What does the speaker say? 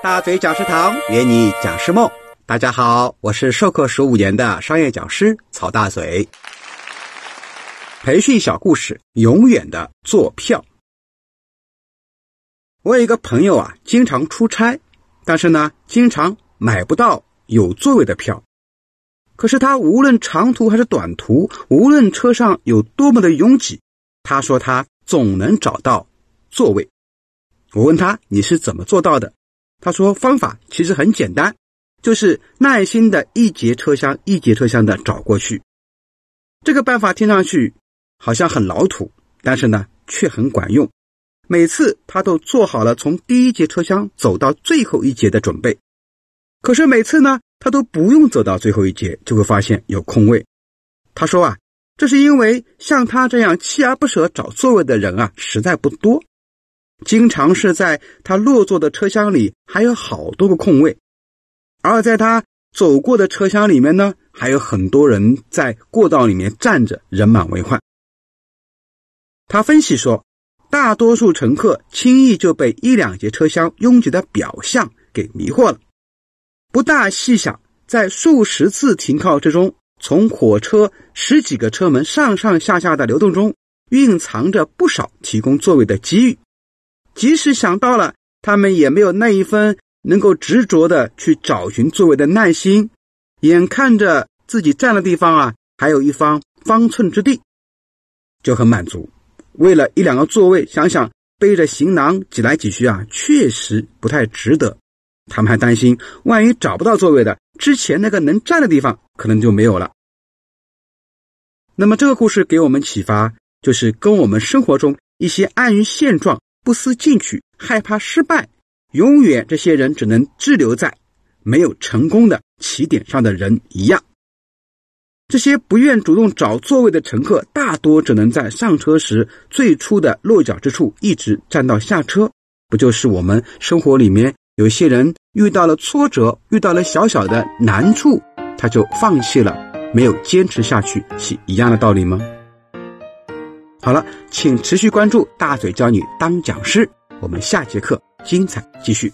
大嘴讲师堂约你讲师梦。大家好，我是授课十五年的商业讲师曹大嘴。培训小故事，永远的坐票。我有一个朋友啊，经常出差，但是呢，经常买不到有座位的票。可是他无论长途还是短途，无论车上有多么的拥挤，他说他总能找到座位。我问他你是怎么做到的？他说方法其实很简单，就是耐心的一节车厢一节车厢的找过去。这个办法听上去好像很老土，但是呢却很管用。每次他都做好了从第一节车厢走到最后一节的准备，可是每次呢他都不用走到最后一节，就会发现有空位。他说啊，这是因为像他这样锲而不舍找座位的人啊实在不多。经常是在他落座的车厢里还有好多个空位，而在他走过的车厢里面呢，还有很多人在过道里面站着，人满为患。他分析说，大多数乘客轻易就被一两节车厢拥挤的表象给迷惑了，不大细想，在数十次停靠之中，从火车十几个车门上上下下的流动中，蕴藏着不少提供座位的机遇。即使想到了，他们也没有那一分能够执着的去找寻座位的耐心。眼看着自己站的地方啊，还有一方方寸之地，就很满足。为了一两个座位，想想背着行囊挤来挤去啊，确实不太值得。他们还担心，万一找不到座位的，之前那个能站的地方可能就没有了。那么这个故事给我们启发，就是跟我们生活中一些安于现状。不思进取、害怕失败，永远这些人只能滞留在没有成功的起点上的人一样。这些不愿主动找座位的乘客，大多只能在上车时最初的落脚之处一直站到下车。不就是我们生活里面有些人遇到了挫折，遇到了小小的难处，他就放弃了，没有坚持下去，是一样的道理吗？好了，请持续关注大嘴教你当讲师，我们下节课精彩继续。